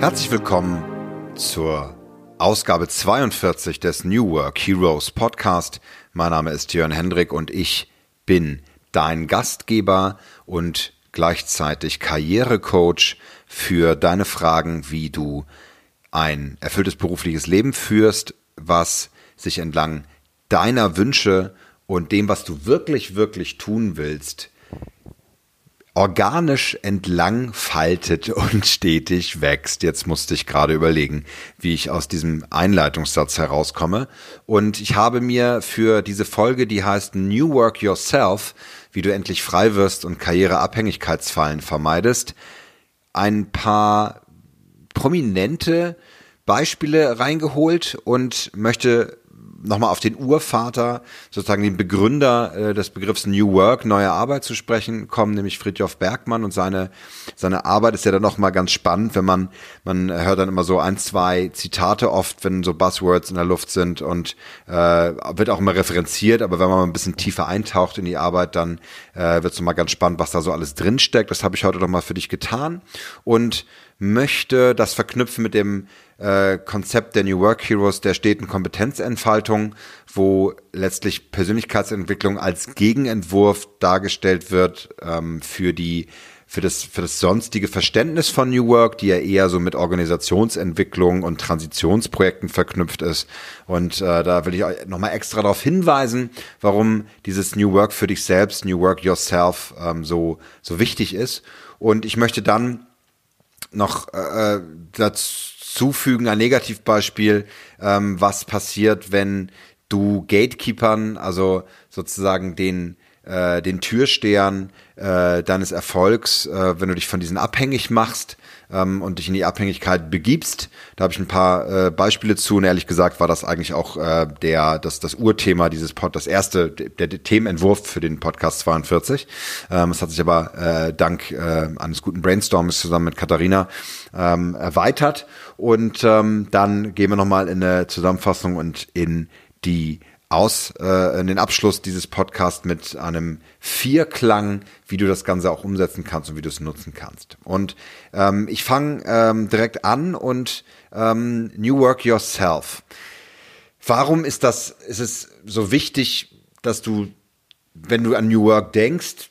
Herzlich willkommen zur Ausgabe 42 des New Work Heroes Podcast. Mein Name ist Jörn Hendrik und ich bin dein Gastgeber und gleichzeitig Karrierecoach für deine Fragen, wie du ein erfülltes berufliches Leben führst, was sich entlang deiner Wünsche und dem, was du wirklich, wirklich tun willst, organisch entlang faltet und stetig wächst. Jetzt musste ich gerade überlegen, wie ich aus diesem Einleitungssatz herauskomme. Und ich habe mir für diese Folge, die heißt New Work Yourself, wie du endlich frei wirst und Karriereabhängigkeitsfallen vermeidest, ein paar prominente Beispiele reingeholt und möchte nochmal auf den Urvater, sozusagen den Begründer äh, des Begriffs New Work, neue Arbeit zu sprechen kommen, nämlich Friedhof Bergmann und seine, seine Arbeit ist ja dann nochmal ganz spannend, wenn man, man hört dann immer so ein, zwei Zitate oft, wenn so Buzzwords in der Luft sind und äh, wird auch immer referenziert, aber wenn man mal ein bisschen tiefer eintaucht in die Arbeit, dann äh, wird es nochmal ganz spannend, was da so alles drinsteckt. Das habe ich heute nochmal für dich getan und möchte das verknüpfen mit dem äh, Konzept der New Work Heroes der steten Kompetenzentfaltung, wo letztlich Persönlichkeitsentwicklung als Gegenentwurf dargestellt wird ähm, für die für das, für das sonstige Verständnis von New Work, die ja eher so mit Organisationsentwicklung und Transitionsprojekten verknüpft ist. Und äh, da will ich nochmal extra darauf hinweisen, warum dieses New Work für dich selbst, New Work Yourself ähm, so, so wichtig ist. Und ich möchte dann noch äh, äh dazu fügen, ein Negativbeispiel, ähm, was passiert, wenn du Gatekeepern, also sozusagen den äh, den Türstehern äh, deines Erfolgs, äh, wenn du dich von diesen abhängig machst ähm, und dich in die Abhängigkeit begibst. Da habe ich ein paar äh, Beispiele zu und ehrlich gesagt war das eigentlich auch äh, der das das Urthema dieses Pod, das erste der, der Themenentwurf für den Podcast 42. Ähm, es hat sich aber äh, dank äh, eines guten Brainstorms zusammen mit Katharina ähm, erweitert und ähm, dann gehen wir nochmal in eine Zusammenfassung und in die aus äh, den Abschluss dieses Podcasts mit einem Vierklang, wie du das Ganze auch umsetzen kannst und wie du es nutzen kannst. Und ähm, ich fange ähm, direkt an und ähm, New Work Yourself. Warum ist das, ist es so wichtig, dass du, wenn du an New Work denkst,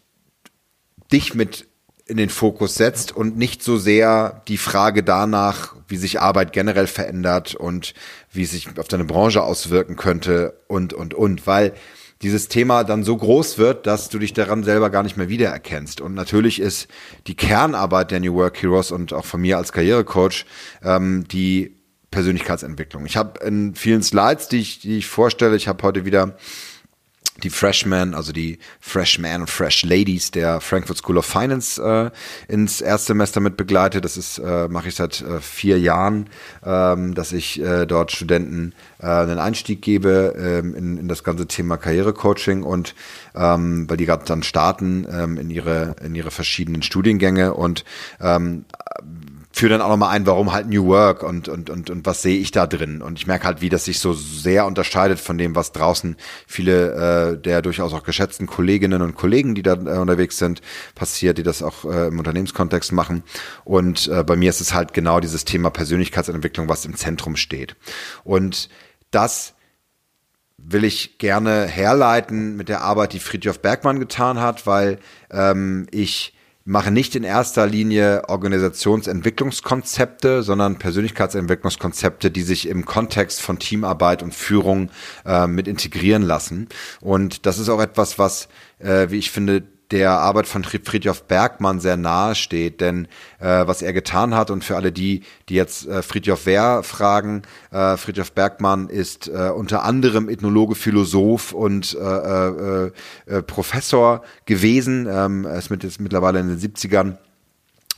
dich mit in den Fokus setzt und nicht so sehr die Frage danach, wie sich Arbeit generell verändert und wie es sich auf deine Branche auswirken könnte und, und, und, weil dieses Thema dann so groß wird, dass du dich daran selber gar nicht mehr wiedererkennst. Und natürlich ist die Kernarbeit der New Work Heroes und auch von mir als Karrierecoach ähm, die Persönlichkeitsentwicklung. Ich habe in vielen Slides, die ich, die ich vorstelle, ich habe heute wieder die Freshmen, also die Freshmen und Fresh Ladies der Frankfurt School of Finance äh, ins Erstsemester mit begleitet. Das ist äh, mache ich seit äh, vier Jahren, ähm, dass ich äh, dort Studenten äh, einen Einstieg gebe ähm, in, in das ganze Thema Karrierecoaching und ähm, weil die gerade dann starten ähm, in ihre in ihre verschiedenen Studiengänge und ähm, führe dann auch nochmal ein, warum halt New Work und, und, und, und was sehe ich da drin. Und ich merke halt, wie das sich so sehr unterscheidet von dem, was draußen viele äh, der durchaus auch geschätzten Kolleginnen und Kollegen, die da äh, unterwegs sind, passiert, die das auch äh, im Unternehmenskontext machen. Und äh, bei mir ist es halt genau dieses Thema Persönlichkeitsentwicklung, was im Zentrum steht. Und das will ich gerne herleiten mit der Arbeit, die Friedhof Bergmann getan hat, weil ähm, ich mache nicht in erster Linie Organisationsentwicklungskonzepte, sondern Persönlichkeitsentwicklungskonzepte, die sich im Kontext von Teamarbeit und Führung äh, mit integrieren lassen. Und das ist auch etwas, was, äh, wie ich finde, der Arbeit von Friedhof Bergmann sehr nahe steht, denn äh, was er getan hat und für alle die, die jetzt äh, Friedhof Wehr fragen, äh, Friedhof Bergmann ist äh, unter anderem Ethnologe, Philosoph und äh, äh, äh, Professor gewesen, ähm, er ist, mit, ist mittlerweile in den 70ern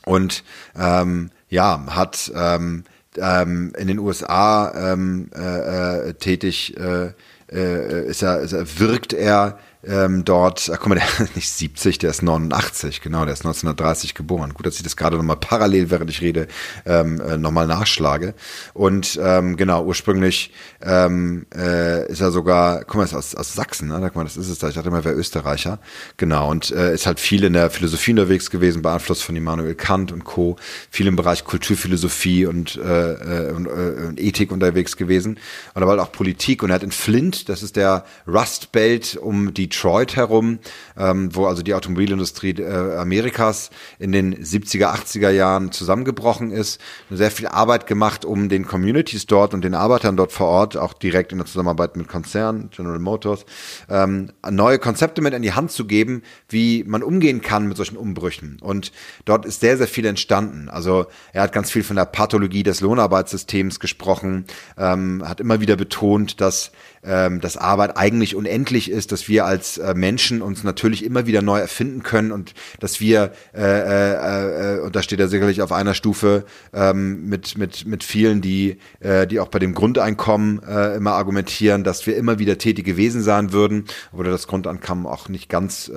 und ähm, ja, hat ähm, ähm, in den USA ähm, äh, äh, tätig, äh, äh, ist er, ist er, wirkt er ähm, dort, ach, guck mal, der ist nicht 70, der ist 89, genau, der ist 1930 geboren. Gut, dass ich das gerade nochmal parallel, während ich rede, ähm, äh, nochmal nachschlage. Und ähm, genau, ursprünglich ähm, äh, ist er sogar, guck mal, ist aus, aus Sachsen, ne? Guck mal, das ist es da. Ich dachte immer, er wäre Österreicher. Genau, und äh, ist halt viel in der Philosophie unterwegs gewesen, beeinflusst von Immanuel Kant und Co. Viel im Bereich Kulturphilosophie und, äh, äh und, äh, und Ethik unterwegs gewesen. Und aber halt auch Politik. Und er hat in Flint, das ist der Rust Belt um die Detroit herum, ähm, wo also die Automobilindustrie äh, Amerikas in den 70er, 80er Jahren zusammengebrochen ist. Sehr viel Arbeit gemacht, um den Communities dort und den Arbeitern dort vor Ort, auch direkt in der Zusammenarbeit mit Konzernen, General Motors, ähm, neue Konzepte mit in die Hand zu geben, wie man umgehen kann mit solchen Umbrüchen. Und dort ist sehr, sehr viel entstanden. Also er hat ganz viel von der Pathologie des Lohnarbeitssystems gesprochen, ähm, hat immer wieder betont, dass ähm, dass Arbeit eigentlich unendlich ist, dass wir als äh, Menschen uns natürlich immer wieder neu erfinden können und dass wir, äh, äh, äh, und da steht er sicherlich auf einer Stufe ähm, mit, mit, mit vielen, die, äh, die auch bei dem Grundeinkommen äh, immer argumentieren, dass wir immer wieder tätige Wesen sein würden, oder das Grundeinkommen auch nicht ganz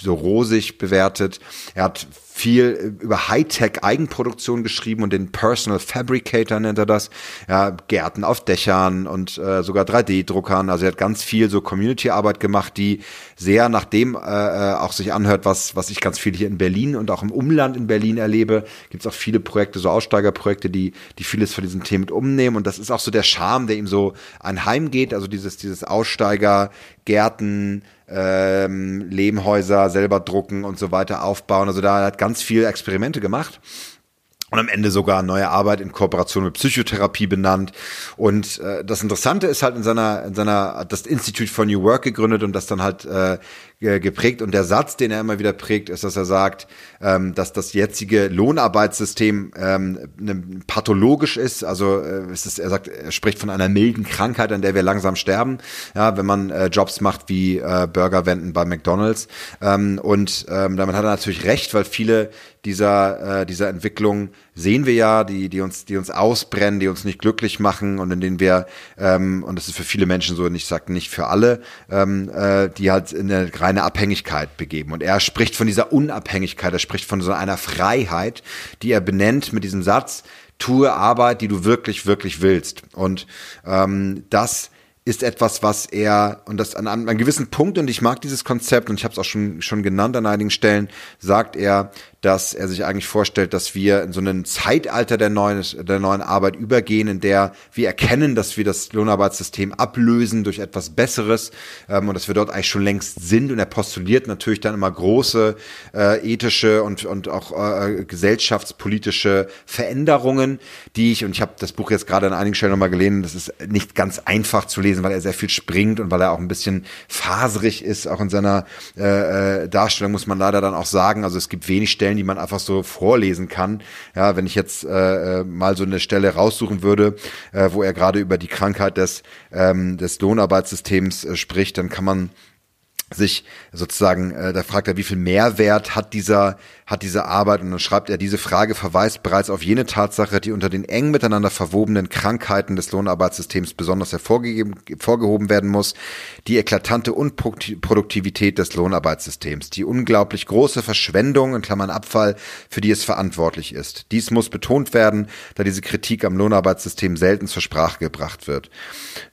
so rosig bewertet. Er hat viel über Hightech-Eigenproduktion geschrieben und den Personal Fabricator nennt er das. Ja, Gärten auf Dächern und äh, sogar 3D-Druckern. Also er hat ganz viel so Community-Arbeit gemacht, die sehr nach dem äh, äh, auch sich anhört, was, was ich ganz viel hier in Berlin und auch im Umland in Berlin erlebe. Gibt es auch viele Projekte, so Aussteigerprojekte, die, die vieles von diesem Thema mit umnehmen. Und das ist auch so der Charme, der ihm so anheimgeht. Also dieses, dieses Aussteiger, Gärten, ähm, Lehmhäuser selber drucken und so weiter aufbauen. Also da hat ganz viel Experimente gemacht und am Ende sogar neue Arbeit in Kooperation mit Psychotherapie benannt. Und äh, das Interessante ist halt in seiner, in seiner, das Institute for New Work gegründet und das dann halt äh, geprägt. Und der Satz, den er immer wieder prägt, ist, dass er sagt, ähm, dass das jetzige Lohnarbeitssystem ähm, ne, pathologisch ist. Also äh, es ist, er sagt, er spricht von einer milden Krankheit, an der wir langsam sterben, ja, wenn man äh, Jobs macht wie äh, Burger wenden bei McDonalds. Ähm, und ähm, damit hat er natürlich recht, weil viele dieser, äh, dieser Entwicklung sehen wir ja, die, die uns, die uns ausbrennen, die uns nicht glücklich machen und in denen wir, ähm, und das ist für viele Menschen so, und ich sage nicht für alle, ähm, äh, die halt in eine reine Abhängigkeit begeben. Und er spricht von dieser Unabhängigkeit, er spricht von so einer Freiheit, die er benennt mit diesem Satz, tue Arbeit, die du wirklich, wirklich willst. Und ähm, das ist etwas, was er, und das an einem gewissen Punkt, und ich mag dieses Konzept, und ich habe es auch schon, schon genannt an einigen Stellen, sagt er, dass er sich eigentlich vorstellt, dass wir in so einem Zeitalter der neuen, der neuen Arbeit übergehen, in der wir erkennen, dass wir das Lohnarbeitssystem ablösen durch etwas Besseres ähm, und dass wir dort eigentlich schon längst sind. Und er postuliert natürlich dann immer große äh, ethische und, und auch äh, gesellschaftspolitische Veränderungen, die ich, und ich habe das Buch jetzt gerade an einigen Stellen nochmal gelesen, das ist nicht ganz einfach zu lesen, weil er sehr viel springt und weil er auch ein bisschen faserig ist, auch in seiner äh, äh Darstellung, muss man leider dann auch sagen. Also es gibt wenig Stellen, Stellen, die man einfach so vorlesen kann. Ja, wenn ich jetzt äh, äh, mal so eine Stelle raussuchen würde, äh, wo er gerade über die Krankheit des, ähm, des Lohnarbeitssystems äh, spricht, dann kann man sich sozusagen, äh, da fragt er, wie viel Mehrwert hat dieser hat diese Arbeit und dann schreibt er, diese Frage verweist bereits auf jene Tatsache, die unter den eng miteinander verwobenen Krankheiten des Lohnarbeitssystems besonders hervorgehoben werden muss, die eklatante Unproduktivität des Lohnarbeitssystems, die unglaublich große Verschwendung in Klammern Abfall, für die es verantwortlich ist. Dies muss betont werden, da diese Kritik am Lohnarbeitssystem selten zur Sprache gebracht wird.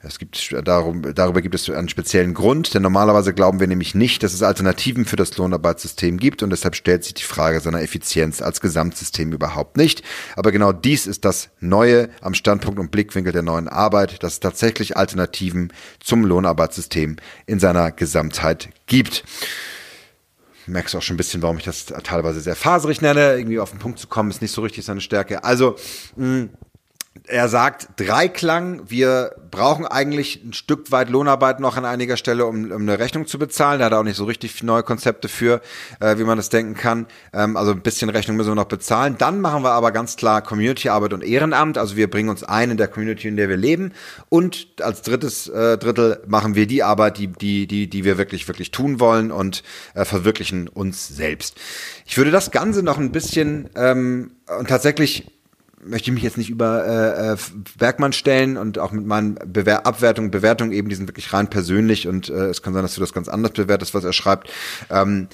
Es gibt darum, darüber gibt es einen speziellen Grund, denn normalerweise glauben wir nämlich nicht, dass es Alternativen für das Lohnarbeitssystem gibt und deshalb stellt sich die Frage, seiner Effizienz als Gesamtsystem überhaupt nicht. Aber genau dies ist das Neue am Standpunkt und Blickwinkel der neuen Arbeit, dass es tatsächlich Alternativen zum Lohnarbeitssystem in seiner Gesamtheit gibt merkst auch schon ein bisschen, warum ich das teilweise sehr faserig nenne. Irgendwie auf den Punkt zu kommen, ist nicht so richtig seine Stärke. Also, mh, er sagt Dreiklang, wir brauchen eigentlich ein Stück weit Lohnarbeit noch an einiger Stelle, um, um eine Rechnung zu bezahlen. Da hat er auch nicht so richtig neue Konzepte für, äh, wie man das denken kann. Ähm, also ein bisschen Rechnung müssen wir noch bezahlen. Dann machen wir aber ganz klar Community-Arbeit und Ehrenamt. Also wir bringen uns ein in der Community, in der wir leben. Und als drittes äh, Drittel machen wir die Arbeit, die, die, die, die wir wirklich, wirklich tun wollen und äh, verwirklichen uns selbst. Ich würde das Ganze noch ein bisschen ähm, und tatsächlich möchte ich mich jetzt nicht über äh, äh Bergmann stellen und auch mit meinen Bewer Abwertungen, Bewertungen eben, die sind wirklich rein persönlich und äh, es kann sein, dass du das ganz anders bewertest, was er schreibt. Ähm,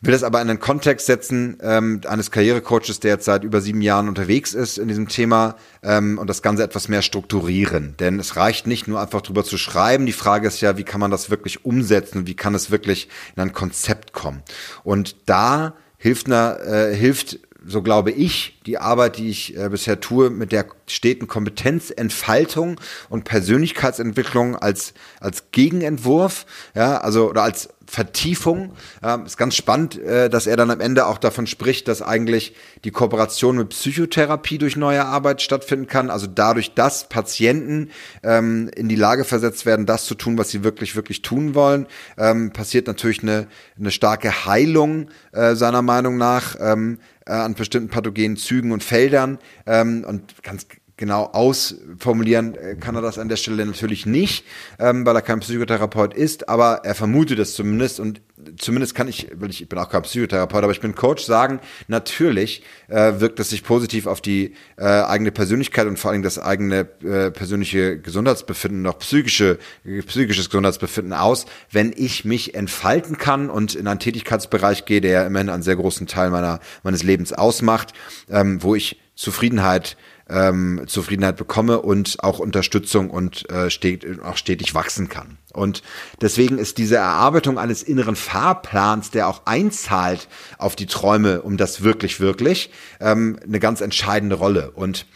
will das aber in den Kontext setzen ähm, eines Karrierecoaches, der jetzt seit über sieben Jahren unterwegs ist in diesem Thema ähm, und das Ganze etwas mehr strukturieren. Denn es reicht nicht nur einfach drüber zu schreiben. Die Frage ist ja, wie kann man das wirklich umsetzen? Wie kann es wirklich in ein Konzept kommen? Und da hilft, einer, äh, hilft so glaube ich, die Arbeit, die ich äh, bisher tue, mit der steten Kompetenzentfaltung und Persönlichkeitsentwicklung als, als Gegenentwurf, ja, also, oder als Vertiefung. Ähm, ist ganz spannend, äh, dass er dann am Ende auch davon spricht, dass eigentlich die Kooperation mit Psychotherapie durch neue Arbeit stattfinden kann. Also dadurch, dass Patienten ähm, in die Lage versetzt werden, das zu tun, was sie wirklich, wirklich tun wollen, ähm, passiert natürlich eine, eine starke Heilung äh, seiner Meinung nach ähm, äh, an bestimmten pathogenen Zügen und Feldern. Ähm, und ganz genau ausformulieren äh, kann er das an der Stelle natürlich nicht, ähm, weil er kein Psychotherapeut ist, aber er vermutet es zumindest und zumindest kann ich, weil ich, ich bin auch kein Psychotherapeut, aber ich bin Coach, sagen, natürlich äh, wirkt es sich positiv auf die äh, eigene Persönlichkeit und vor allem das eigene äh, persönliche Gesundheitsbefinden, noch psychische, psychisches Gesundheitsbefinden aus, wenn ich mich entfalten kann und in einen Tätigkeitsbereich gehe, der ja immerhin einen sehr großen Teil meiner, meines Lebens ausmacht, ähm, wo ich Zufriedenheit ähm, Zufriedenheit bekomme und auch Unterstützung und äh, stet auch stetig wachsen kann. Und deswegen ist diese Erarbeitung eines inneren Fahrplans, der auch einzahlt auf die Träume, um das wirklich, wirklich, ähm, eine ganz entscheidende Rolle. Und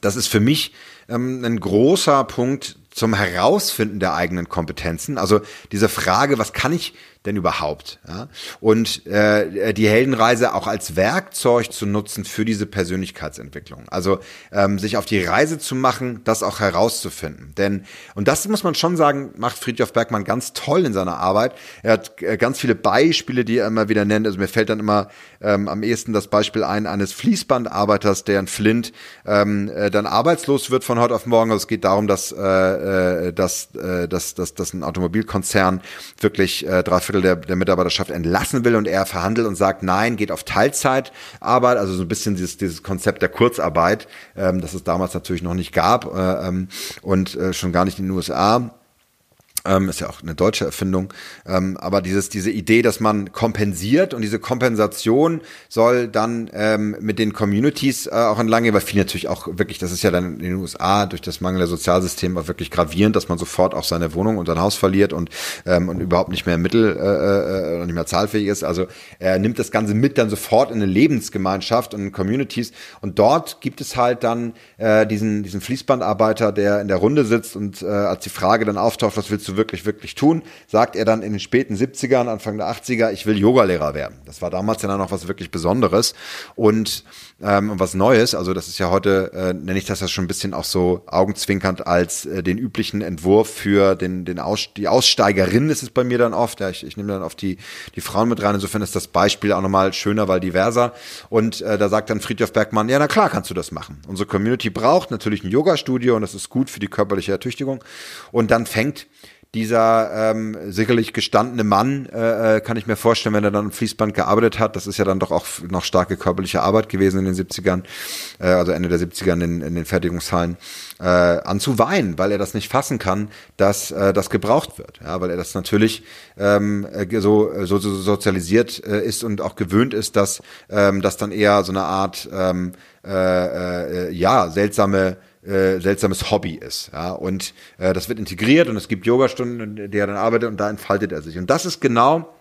das ist für mich ähm, ein großer Punkt zum Herausfinden der eigenen Kompetenzen. Also diese Frage, was kann ich denn überhaupt? Ja? Und äh, die Heldenreise auch als Werkzeug zu nutzen für diese Persönlichkeitsentwicklung. Also ähm, sich auf die Reise zu machen, das auch herauszufinden. Denn, und das muss man schon sagen, macht Friedhof Bergmann ganz toll in seiner Arbeit. Er hat äh, ganz viele Beispiele, die er immer wieder nennt. Also mir fällt dann immer ähm, am ehesten das Beispiel ein eines Fließbandarbeiters, der in Flint ähm, äh, dann arbeitslos wird von heute auf morgen. Also es geht darum, dass, äh, äh dass, äh, dass, dass, dass ein Automobilkonzern wirklich äh, drei Viertel der, der Mitarbeiterschaft entlassen will und er verhandelt und sagt, nein, geht auf Teilzeitarbeit, also so ein bisschen dieses, dieses Konzept der Kurzarbeit, ähm, das es damals natürlich noch nicht gab äh, ähm, und äh, schon gar nicht in den USA ähm, ist ja auch eine deutsche Erfindung. Ähm, aber dieses, diese Idee, dass man kompensiert und diese Kompensation soll dann ähm, mit den Communities äh, auch entlang gehen, weil viele natürlich auch wirklich, das ist ja dann in den USA durch das mangelnde Sozialsystem auch wirklich gravierend, dass man sofort auch seine Wohnung und sein Haus verliert und, ähm, und überhaupt nicht mehr Mittel äh, äh, nicht mehr zahlfähig ist. Also er nimmt das Ganze mit dann sofort in eine Lebensgemeinschaft und in Communities. Und dort gibt es halt dann äh, diesen, diesen Fließbandarbeiter, der in der Runde sitzt und äh, als die Frage dann auftaucht, was willst du wirklich, wirklich tun, sagt er dann in den späten 70ern, Anfang der 80er, ich will Yogalehrer werden. Das war damals ja noch was wirklich Besonderes und ähm, was Neues. Also das ist ja heute, äh, nenne ich das ja schon ein bisschen auch so augenzwinkernd als äh, den üblichen Entwurf für den, den Aus, die Aussteigerin ist es bei mir dann oft. Ja, ich, ich nehme dann oft die, die Frauen mit rein. Insofern ist das Beispiel auch nochmal schöner, weil diverser. Und äh, da sagt dann Friedhof Bergmann, ja, na klar kannst du das machen. Unsere Community braucht natürlich ein Yoga-Studio und das ist gut für die körperliche Ertüchtigung. Und dann fängt dieser ähm, sicherlich gestandene Mann, äh, äh, kann ich mir vorstellen, wenn er dann im Fließband gearbeitet hat, das ist ja dann doch auch noch starke körperliche Arbeit gewesen in den 70ern, äh, also Ende der 70er in, in den Fertigungshallen, äh, an zu weinen, weil er das nicht fassen kann, dass äh, das gebraucht wird. Ja, weil er das natürlich ähm, äh, so, so, so sozialisiert äh, ist und auch gewöhnt ist, dass ähm, das dann eher so eine Art ähm, äh, äh, ja seltsame äh, seltsames Hobby ist. Ja? Und äh, das wird integriert und es gibt Yogastunden, die er dann arbeitet und da entfaltet er sich. Und das ist genau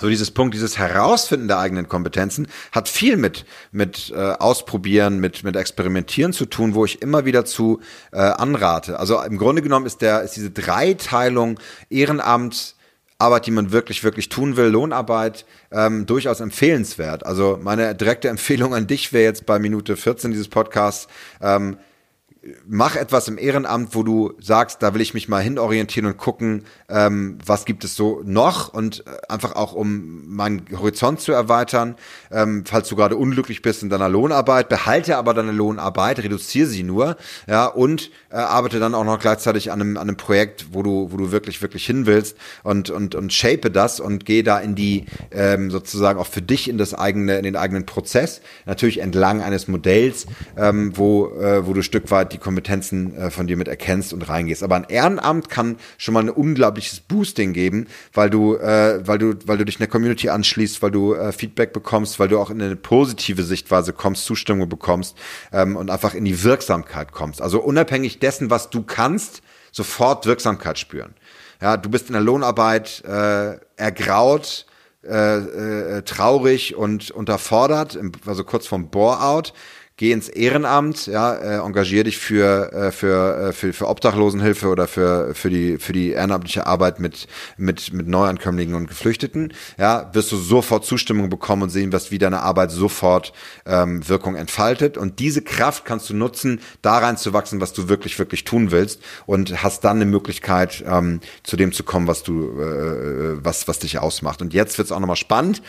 so dieses Punkt, dieses Herausfinden der eigenen Kompetenzen hat viel mit mit äh, Ausprobieren, mit mit Experimentieren zu tun, wo ich immer wieder zu äh, anrate. Also im Grunde genommen ist der ist diese Dreiteilung Ehrenamt Arbeit, die man wirklich, wirklich tun will, Lohnarbeit, ähm, durchaus empfehlenswert. Also meine direkte Empfehlung an dich wäre jetzt bei Minute 14 dieses Podcasts, ähm, mach etwas im Ehrenamt, wo du sagst, da will ich mich mal hinorientieren und gucken, ähm, was gibt es so noch und äh, einfach auch um meinen Horizont zu erweitern. Ähm, falls du gerade unglücklich bist in deiner Lohnarbeit, behalte aber deine Lohnarbeit, reduziere sie nur, ja und äh, arbeite dann auch noch gleichzeitig an einem, an einem Projekt, wo du, wo du wirklich, wirklich hin willst und und und shape das und gehe da in die ähm, sozusagen auch für dich in das eigene, in den eigenen Prozess, natürlich entlang eines Modells, ähm, wo äh, wo du Stück weit die Kompetenzen äh, von dir mit erkennst und reingehst. Aber ein Ehrenamt kann schon mal ein unglaubliches Boosting geben, weil du, äh, weil du, weil du dich einer Community anschließt, weil du äh, Feedback bekommst, weil du auch in eine positive Sichtweise kommst, Zustimmung bekommst ähm, und einfach in die Wirksamkeit kommst. Also unabhängig dessen, was du kannst, sofort Wirksamkeit spüren. Ja, du bist in der Lohnarbeit äh, ergraut, äh, äh, traurig und unterfordert, also kurz vom Bore-out geh ins Ehrenamt, ja, äh, engagier dich für, äh, für, äh, für, für Obdachlosenhilfe oder für, für die, für die ehrenamtliche Arbeit mit, mit, mit Neuankömmlingen und Geflüchteten, ja, wirst du sofort Zustimmung bekommen und sehen, was wie deine Arbeit sofort ähm, Wirkung entfaltet. Und diese Kraft kannst du nutzen, da reinzuwachsen, was du wirklich, wirklich tun willst und hast dann eine Möglichkeit, ähm, zu dem zu kommen, was du, äh, äh was, was dich ausmacht. Und jetzt wird's auch nochmal spannend.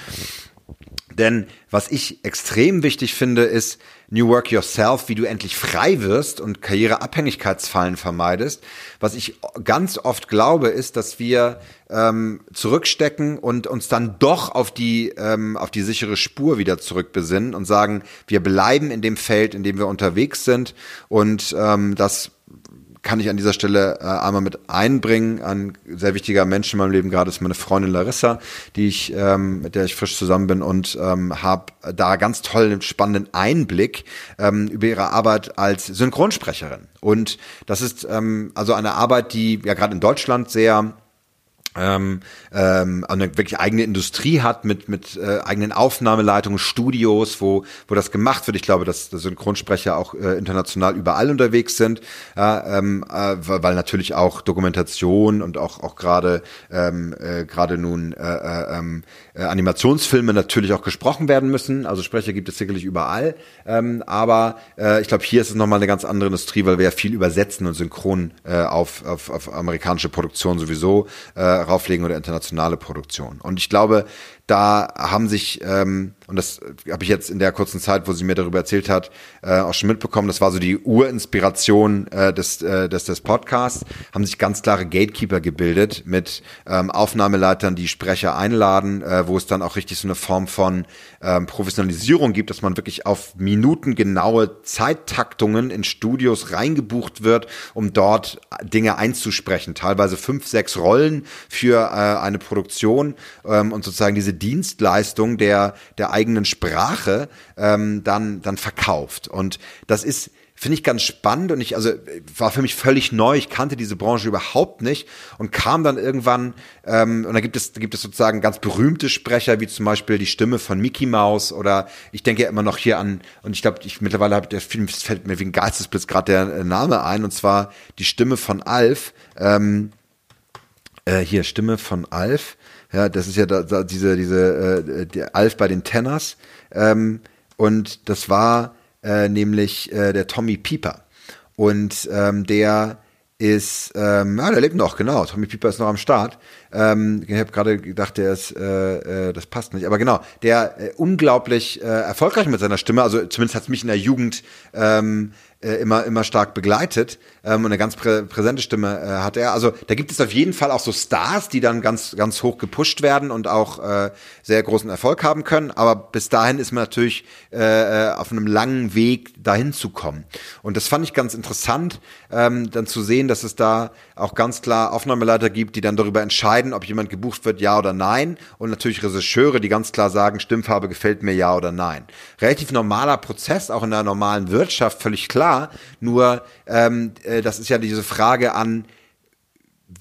Denn was ich extrem wichtig finde, ist New Work Yourself, wie du endlich frei wirst und Karriereabhängigkeitsfallen vermeidest. Was ich ganz oft glaube, ist, dass wir ähm, zurückstecken und uns dann doch auf die, ähm, auf die sichere Spur wieder zurückbesinnen und sagen, wir bleiben in dem Feld, in dem wir unterwegs sind und ähm, das kann ich an dieser Stelle äh, einmal mit einbringen. Ein sehr wichtiger Mensch in meinem Leben gerade ist meine Freundin Larissa, die ich, ähm, mit der ich frisch zusammen bin und ähm, habe da ganz tollen, spannenden Einblick ähm, über ihre Arbeit als Synchronsprecherin. Und das ist ähm, also eine Arbeit, die ja gerade in Deutschland sehr ähm, ähm, eine wirklich eigene Industrie hat mit mit äh, eigenen Aufnahmeleitungen, Studios, wo wo das gemacht wird. Ich glaube, dass, dass Synchronsprecher auch äh, international überall unterwegs sind, ja, ähm, äh, weil natürlich auch Dokumentation und auch auch gerade ähm, äh, gerade nun äh, äh, ähm, äh, Animationsfilme natürlich auch gesprochen werden müssen. Also Sprecher gibt es sicherlich überall, ähm, aber äh, ich glaube, hier ist es nochmal eine ganz andere Industrie, weil wir ja viel übersetzen und synchron äh, auf, auf, auf amerikanische Produktion sowieso äh, rauflegen oder internationale Produktion. Und ich glaube, da haben sich, ähm, und das habe ich jetzt in der kurzen Zeit, wo sie mir darüber erzählt hat, äh, auch schon mitbekommen, das war so die Urinspiration äh, des, äh, des, des Podcasts, haben sich ganz klare Gatekeeper gebildet mit ähm, Aufnahmeleitern, die Sprecher einladen, äh, wo es dann auch richtig so eine Form von ähm, Professionalisierung gibt, dass man wirklich auf minutengenaue Zeittaktungen in Studios reingebucht wird, um dort Dinge einzusprechen. Teilweise fünf, sechs Rollen für äh, eine Produktion ähm, und sozusagen diese Dienstleistung der, der eigenen Sprache ähm, dann, dann verkauft. Und das ist, finde ich ganz spannend und ich, also war für mich völlig neu. Ich kannte diese Branche überhaupt nicht und kam dann irgendwann, ähm, und da gibt es, da gibt es sozusagen ganz berühmte Sprecher, wie zum Beispiel die Stimme von Mickey Mouse oder ich denke ja immer noch hier an, und ich glaube, ich mittlerweile habe der Film, fällt mir wegen Geistesblitz gerade der äh, Name ein, und zwar die Stimme von Alf, ähm, äh, hier, Stimme von Alf, ja, das ist ja da, da diese, diese äh, der Alf bei den Tenners. Ähm, und das war äh, nämlich äh, der Tommy Pieper. Und ähm, der ist, ähm, ja, der lebt noch, genau. Tommy Pieper ist noch am Start. Ähm, ich habe gerade gedacht, der ist, äh, äh, das passt nicht. Aber genau, der äh, unglaublich äh, erfolgreich mit seiner Stimme, also zumindest hat es mich in der Jugend ähm, äh, immer, immer stark begleitet ähm, und eine ganz prä präsente Stimme äh, hat er. Also da gibt es auf jeden Fall auch so Stars, die dann ganz, ganz hoch gepusht werden und auch äh, sehr großen Erfolg haben können. Aber bis dahin ist man natürlich äh, äh, auf einem langen Weg dahin zu kommen. Und das fand ich ganz interessant, ähm, dann zu sehen, dass es da auch ganz klar Aufnahmeleiter gibt, die dann darüber entscheiden, ob jemand gebucht wird, ja oder nein. Und natürlich Regisseure, die ganz klar sagen, Stimmfarbe gefällt mir ja oder nein. Relativ normaler Prozess, auch in der normalen Wirtschaft, völlig klar. Nur ähm, äh, das ist ja diese Frage an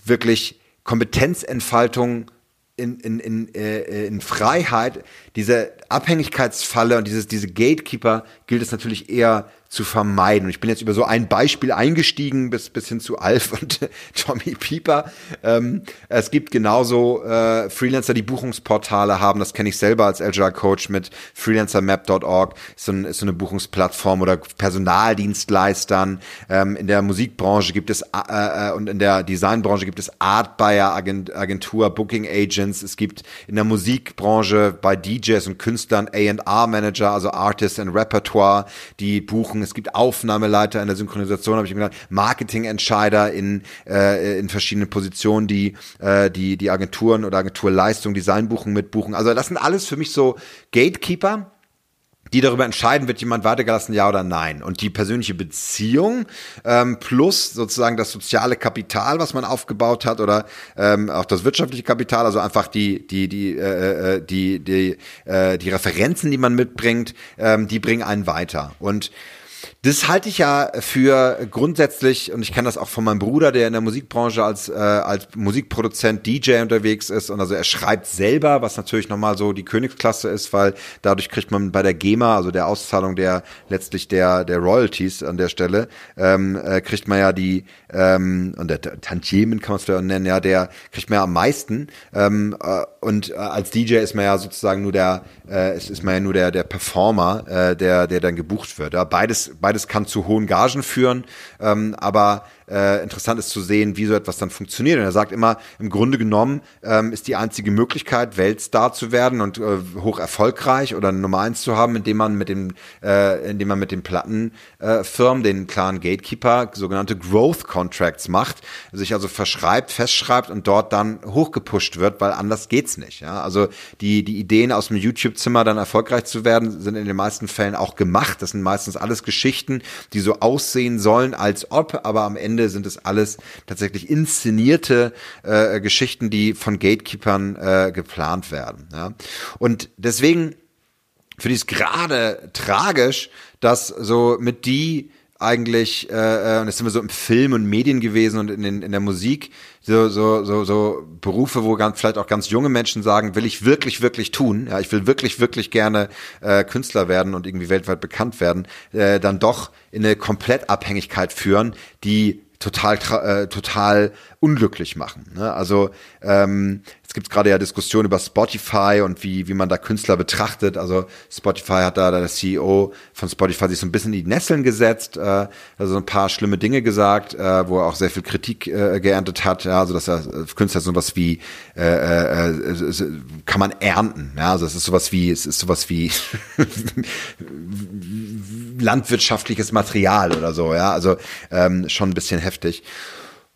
wirklich Kompetenzentfaltung in, in, in, äh, in Freiheit, diese Abhängigkeitsfalle und dieses, diese Gatekeeper gilt es natürlich eher zu vermeiden. Und ich bin jetzt über so ein Beispiel eingestiegen bis, bis hin zu Alf und Tommy Pieper. Ähm, es gibt genauso äh, Freelancer, die Buchungsportale haben. Das kenne ich selber als Agile Coach mit freelancermap.org. Ist so, ist so eine Buchungsplattform oder Personaldienstleistern. Ähm, in der Musikbranche gibt es äh, äh, und in der Designbranche gibt es Art Buyer Agentur, Booking Agents. Es gibt in der Musikbranche bei DJs und Künstlern A&R Manager, also Artists and Repertoire, die buchen. Es gibt Aufnahmeleiter in der Synchronisation, habe ich mir gedacht, Marketingentscheider in, äh, in verschiedenen Positionen, die, äh, die, die Agenturen oder Agenturleistung, Designbuchen mitbuchen. Also das sind alles für mich so Gatekeeper die darüber entscheiden, wird jemand weitergelassen, ja oder nein. Und die persönliche Beziehung ähm, plus sozusagen das soziale Kapital, was man aufgebaut hat, oder ähm, auch das wirtschaftliche Kapital, also einfach die die die äh, äh die die äh, die Referenzen, die man mitbringt, ähm, die bringen einen weiter. Und das halte ich ja für grundsätzlich, und ich kenne das auch von meinem Bruder, der in der Musikbranche als, äh, als Musikproduzent, DJ unterwegs ist. Und also er schreibt selber, was natürlich nochmal so die Königsklasse ist, weil dadurch kriegt man bei der GEMA, also der Auszahlung der letztlich der, der Royalties an der Stelle, ähm, äh, kriegt man ja die, ähm, und der Tantiemen kann man es nennen, ja, der kriegt man ja am meisten. Ähm, äh, und äh, als DJ ist man ja sozusagen nur der, äh, es ist man ja nur der, der Performer, äh, der, der dann gebucht wird. Ja, beides, beides Beides kann zu hohen Gagen führen, ähm, aber äh, interessant ist zu sehen, wie so etwas dann funktioniert. Und er sagt immer, im Grunde genommen ähm, ist die einzige Möglichkeit, Weltstar zu werden und äh, hoch erfolgreich oder Nummer eins zu haben, indem man mit dem, äh, indem man mit den Plattenfirmen, äh, den klaren Gatekeeper, sogenannte Growth Contracts macht, sich also verschreibt, festschreibt und dort dann hochgepusht wird, weil anders geht's nicht. Ja? Also die, die Ideen aus dem YouTube-Zimmer dann erfolgreich zu werden, sind in den meisten Fällen auch gemacht. Das sind meistens alles Geschichten, die so aussehen sollen, als ob, aber am Ende Ende sind es alles tatsächlich inszenierte äh, Geschichten, die von Gatekeepern äh, geplant werden. Ja? Und deswegen finde ich es gerade tragisch, dass so mit die eigentlich, äh, äh, und das sind wir so im Film und Medien gewesen und in, den, in der Musik, so, so, so, so Berufe, wo ganz, vielleicht auch ganz junge Menschen sagen, will ich wirklich, wirklich tun, ja, ich will wirklich, wirklich gerne äh, Künstler werden und irgendwie weltweit bekannt werden, äh, dann doch in eine Komplettabhängigkeit führen, die total, äh, total unglücklich machen. Ne? Also ähm, es gibt gerade ja Diskussionen über Spotify und wie, wie man da Künstler betrachtet. Also Spotify hat da der CEO von Spotify sich so ein bisschen in die Nesseln gesetzt, äh, also ein paar schlimme Dinge gesagt, äh, wo er auch sehr viel Kritik äh, geerntet hat. Ja, also dass er äh, Künstler sowas wie äh, äh, äh, kann man ernten. Ja, also es ist sowas wie es ist sowas wie landwirtschaftliches Material oder so. Ja, also ähm, schon ein bisschen heftig.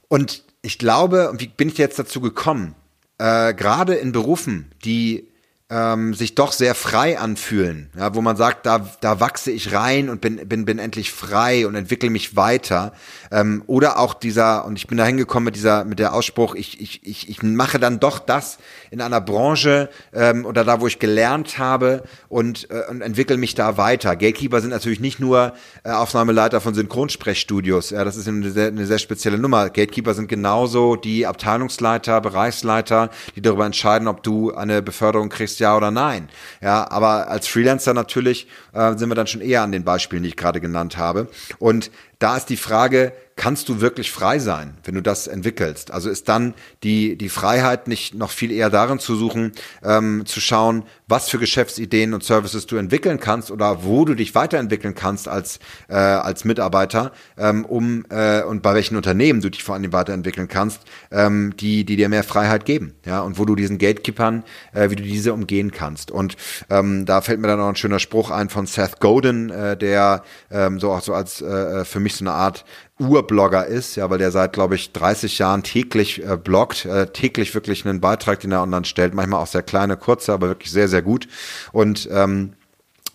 Und ich glaube, wie bin ich jetzt dazu gekommen? Äh, gerade in Berufen, die ähm, sich doch sehr frei anfühlen, ja, wo man sagt, da, da wachse ich rein und bin, bin, bin endlich frei und entwickle mich weiter. Ähm, oder auch dieser, und ich bin da hingekommen mit dieser, mit der Ausspruch, ich, ich, ich, ich mache dann doch das in einer Branche ähm, oder da, wo ich gelernt habe und, äh, und entwickle mich da weiter. Gatekeeper sind natürlich nicht nur äh, Aufnahmeleiter von Synchronsprechstudios, ja, das ist eine sehr, eine sehr spezielle Nummer. Gatekeeper sind genauso die Abteilungsleiter, Bereichsleiter, die darüber entscheiden, ob du eine Beförderung kriegst, ja oder nein. Ja, aber als Freelancer natürlich äh, sind wir dann schon eher an den Beispielen, die ich gerade genannt habe. Und da ist die Frage, kannst du wirklich frei sein, wenn du das entwickelst? Also ist dann die, die Freiheit nicht noch viel eher darin zu suchen, ähm, zu schauen, was für Geschäftsideen und Services du entwickeln kannst oder wo du dich weiterentwickeln kannst als, äh, als Mitarbeiter, ähm, um äh, und bei welchen Unternehmen du dich vor allem weiterentwickeln kannst, ähm, die, die dir mehr Freiheit geben, ja, und wo du diesen Gatekeepern, äh, wie du diese umgehen kannst. Und ähm, da fällt mir dann noch ein schöner Spruch ein von Seth Godin, äh, der ähm, so auch so als äh, für mich so eine Art Urblogger ist, ja, weil der seit, glaube ich, 30 Jahren täglich äh, bloggt, äh, täglich wirklich einen Beitrag, den er online stellt, manchmal auch sehr kleine, kurze, aber wirklich sehr, sehr gut. Und ähm,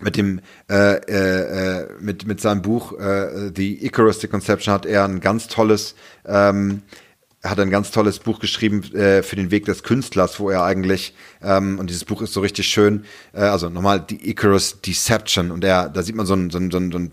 mit dem äh, äh, äh mit mit seinem Buch äh, The Icarus Conception hat er ein ganz tolles ähm, hat ein ganz tolles Buch geschrieben äh, für den Weg des Künstlers, wo er eigentlich ähm, und dieses Buch ist so richtig schön, äh, also nochmal die Icarus Deception und er da sieht man so ein, so ein, so ein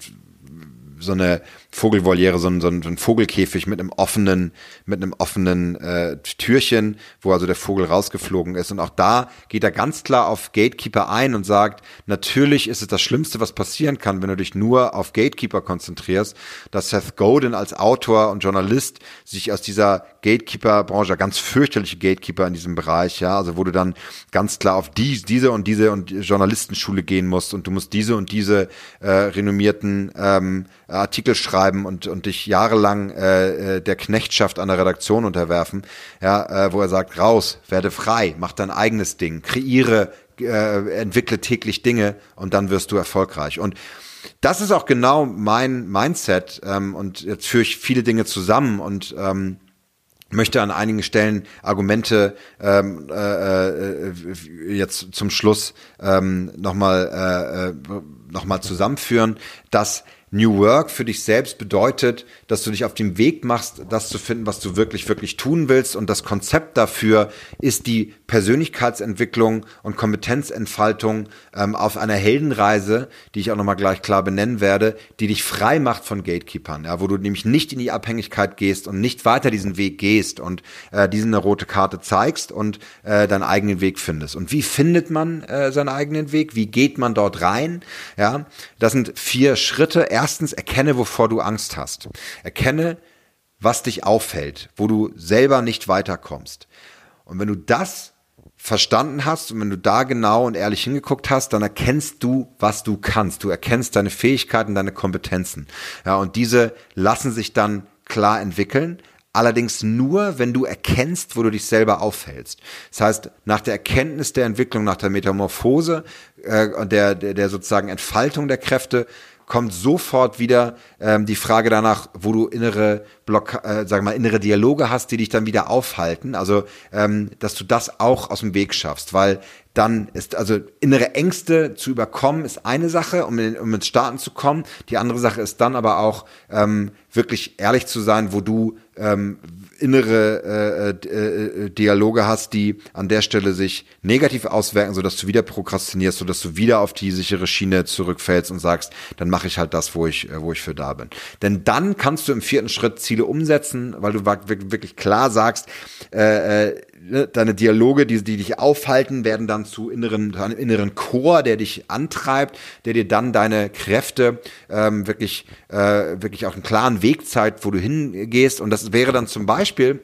so eine Vogelvoliere, so ein, so ein Vogelkäfig mit einem offenen, mit einem offenen äh, Türchen, wo also der Vogel rausgeflogen ist. Und auch da geht er ganz klar auf Gatekeeper ein und sagt, natürlich ist es das Schlimmste, was passieren kann, wenn du dich nur auf Gatekeeper konzentrierst, dass Seth Godin als Autor und Journalist sich aus dieser Gatekeeper-Branche, ganz fürchterliche Gatekeeper in diesem Bereich, ja, also wo du dann ganz klar auf die, diese und diese und Journalistenschule gehen musst und du musst diese und diese äh, renommierten ähm, Artikel schreiben und, und dich jahrelang äh, äh, der Knechtschaft an der Redaktion unterwerfen, ja, äh, wo er sagt, raus, werde frei, mach dein eigenes Ding, kreiere, äh, entwickle täglich Dinge und dann wirst du erfolgreich. Und das ist auch genau mein Mindset ähm, und jetzt führe ich viele Dinge zusammen und ähm, möchte an einigen Stellen Argumente ähm, äh, äh, jetzt zum Schluss ähm, nochmal äh, äh, noch zusammenführen, dass New Work für dich selbst bedeutet, dass du dich auf den Weg machst, das zu finden, was du wirklich, wirklich tun willst. Und das Konzept dafür ist die Persönlichkeitsentwicklung und Kompetenzentfaltung ähm, auf einer Heldenreise, die ich auch nochmal gleich klar benennen werde, die dich frei macht von Gatekeepern, ja, wo du nämlich nicht in die Abhängigkeit gehst und nicht weiter diesen Weg gehst und äh, diesen eine rote Karte zeigst und äh, deinen eigenen Weg findest. Und wie findet man äh, seinen eigenen Weg? Wie geht man dort rein? Ja, das sind vier Schritte erstens erkenne, wovor du Angst hast. Erkenne, was dich auffällt, wo du selber nicht weiterkommst. Und wenn du das verstanden hast und wenn du da genau und ehrlich hingeguckt hast, dann erkennst du, was du kannst. Du erkennst deine Fähigkeiten, deine Kompetenzen. Ja, und diese lassen sich dann klar entwickeln, Allerdings nur, wenn du erkennst, wo du dich selber aufhältst. Das heißt, nach der Erkenntnis der Entwicklung, nach der Metamorphose, äh, der, der, der sozusagen Entfaltung der Kräfte, kommt sofort wieder ähm, die Frage danach, wo du innere Block, äh, sag mal, innere Dialoge hast, die dich dann wieder aufhalten. Also, ähm, dass du das auch aus dem Weg schaffst, weil dann ist also innere Ängste zu überkommen ist eine Sache, um, in, um ins Starten zu kommen. Die andere Sache ist dann aber auch ähm, wirklich ehrlich zu sein, wo du ähm, innere äh, äh, äh, Dialoge hast, die an der Stelle sich negativ auswirken, sodass du wieder prokrastinierst, sodass du wieder auf die sichere Schiene zurückfällst und sagst, dann mache ich halt das, wo ich, äh, wo ich für da bin. Denn dann kannst du im vierten Schritt Ziele umsetzen, weil du wirklich klar sagst, äh, äh, deine Dialoge, die, die dich aufhalten, werden dann zu inneren, zu einem inneren Chor, der dich antreibt, der dir dann deine Kräfte ähm, wirklich, äh, wirklich auch einen klaren Weg zeigt, wo du hingehst. Und das wäre dann zum Beispiel,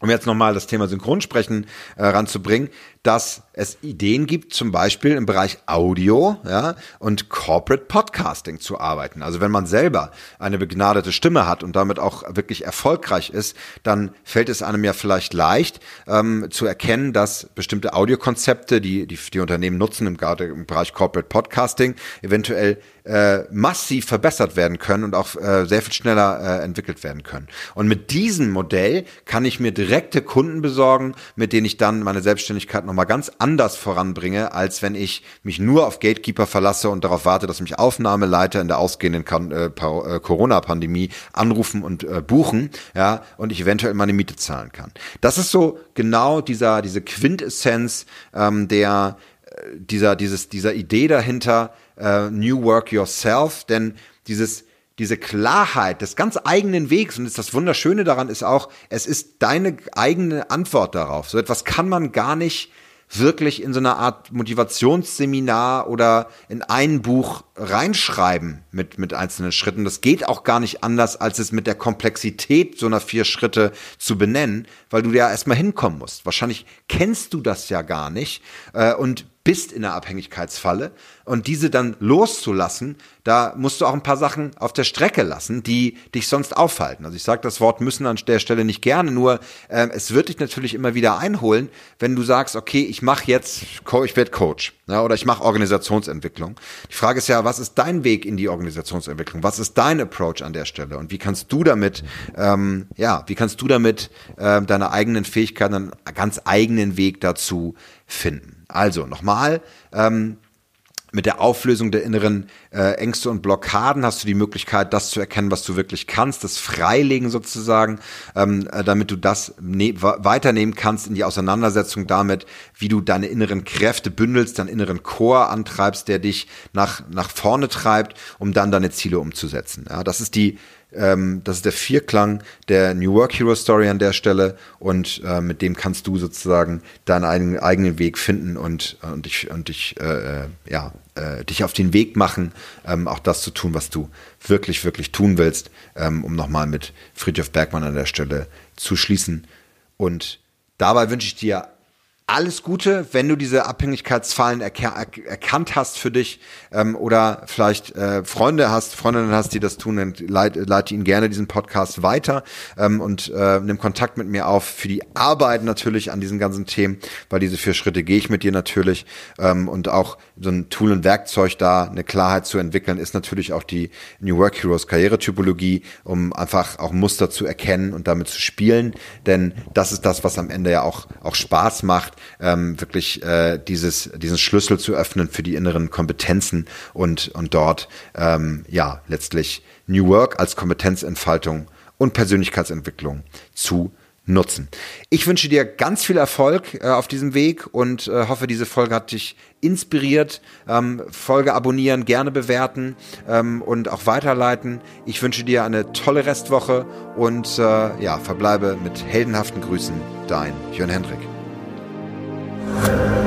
um jetzt nochmal das Thema Synchronsprechen äh, ranzubringen, dass es Ideen gibt, zum Beispiel im Bereich Audio ja, und Corporate Podcasting zu arbeiten. Also wenn man selber eine begnadete Stimme hat und damit auch wirklich erfolgreich ist, dann fällt es einem ja vielleicht leicht ähm, zu erkennen, dass bestimmte Audiokonzepte, die, die die Unternehmen nutzen, im, im Bereich Corporate Podcasting, eventuell äh, massiv verbessert werden können und auch äh, sehr viel schneller äh, entwickelt werden können. Und mit diesem Modell kann ich mir direkte Kunden besorgen, mit denen ich dann meine Selbstständigkeit noch nochmal ganz anders voranbringe, als wenn ich mich nur auf Gatekeeper verlasse und darauf warte, dass mich Aufnahmeleiter in der ausgehenden äh, äh, Corona-Pandemie anrufen und äh, buchen, ja, und ich eventuell meine Miete zahlen kann. Das ist so genau dieser, diese Quintessenz ähm, der, dieser, dieses, dieser Idee dahinter, äh, New Work Yourself, denn dieses, diese Klarheit des ganz eigenen Wegs und das Wunderschöne daran ist auch, es ist deine eigene Antwort darauf. So etwas kann man gar nicht wirklich in so einer Art Motivationsseminar oder in ein Buch reinschreiben mit, mit einzelnen Schritten. Das geht auch gar nicht anders, als es mit der Komplexität so einer vier Schritte zu benennen, weil du ja erstmal hinkommen musst. Wahrscheinlich kennst du das ja gar nicht äh, und bist in der Abhängigkeitsfalle und diese dann loszulassen, da musst du auch ein paar Sachen auf der Strecke lassen, die dich sonst aufhalten. Also ich sage das Wort müssen an der Stelle nicht gerne, nur äh, es wird dich natürlich immer wieder einholen, wenn du sagst, okay, ich mache jetzt, ich werde Coach ja, oder ich mache Organisationsentwicklung. Die Frage ist ja, was ist dein Weg in die Organisationsentwicklung? Was ist dein Approach an der Stelle? Und wie kannst du damit, ähm, ja, wie kannst du damit äh, deine eigenen Fähigkeiten, einen ganz eigenen Weg dazu finden? Also nochmal, ähm, mit der Auflösung der inneren äh, Ängste und Blockaden hast du die Möglichkeit, das zu erkennen, was du wirklich kannst, das Freilegen sozusagen, ähm, äh, damit du das ne weiternehmen kannst in die Auseinandersetzung damit, wie du deine inneren Kräfte bündelst, deinen inneren Chor antreibst, der dich nach, nach vorne treibt, um dann deine Ziele umzusetzen. Ja, das ist die ähm, das ist der Vierklang der New Work Hero Story an der Stelle und äh, mit dem kannst du sozusagen deinen eigenen, eigenen Weg finden und, und dich, und dich, äh, äh, ja, äh, dich auf den Weg machen, ähm, auch das zu tun, was du wirklich, wirklich tun willst, ähm, um nochmal mit Friedrich Bergmann an der Stelle zu schließen. Und dabei wünsche ich dir alles Gute, wenn du diese Abhängigkeitsfallen erka erkannt hast für dich ähm, oder vielleicht äh, Freunde hast, Freundinnen hast, die das tun, dann leite, leite ihnen gerne diesen Podcast weiter ähm, und äh, nimm Kontakt mit mir auf für die Arbeit natürlich an diesen ganzen Themen, weil diese vier Schritte gehe ich mit dir natürlich ähm, und auch so ein Tool und Werkzeug da, eine Klarheit zu entwickeln, ist natürlich auch die New Work Heroes Karrieretypologie, um einfach auch Muster zu erkennen und damit zu spielen, denn das ist das, was am Ende ja auch, auch Spaß macht, ähm, wirklich äh, dieses, diesen Schlüssel zu öffnen für die inneren Kompetenzen und, und dort ähm, ja letztlich New Work als Kompetenzentfaltung und Persönlichkeitsentwicklung zu nutzen. Ich wünsche dir ganz viel Erfolg äh, auf diesem Weg und äh, hoffe, diese Folge hat dich inspiriert. Ähm, Folge abonnieren, gerne bewerten ähm, und auch weiterleiten. Ich wünsche dir eine tolle Restwoche und äh, ja, verbleibe mit heldenhaften Grüßen, dein Jörn Hendrik. Thank you.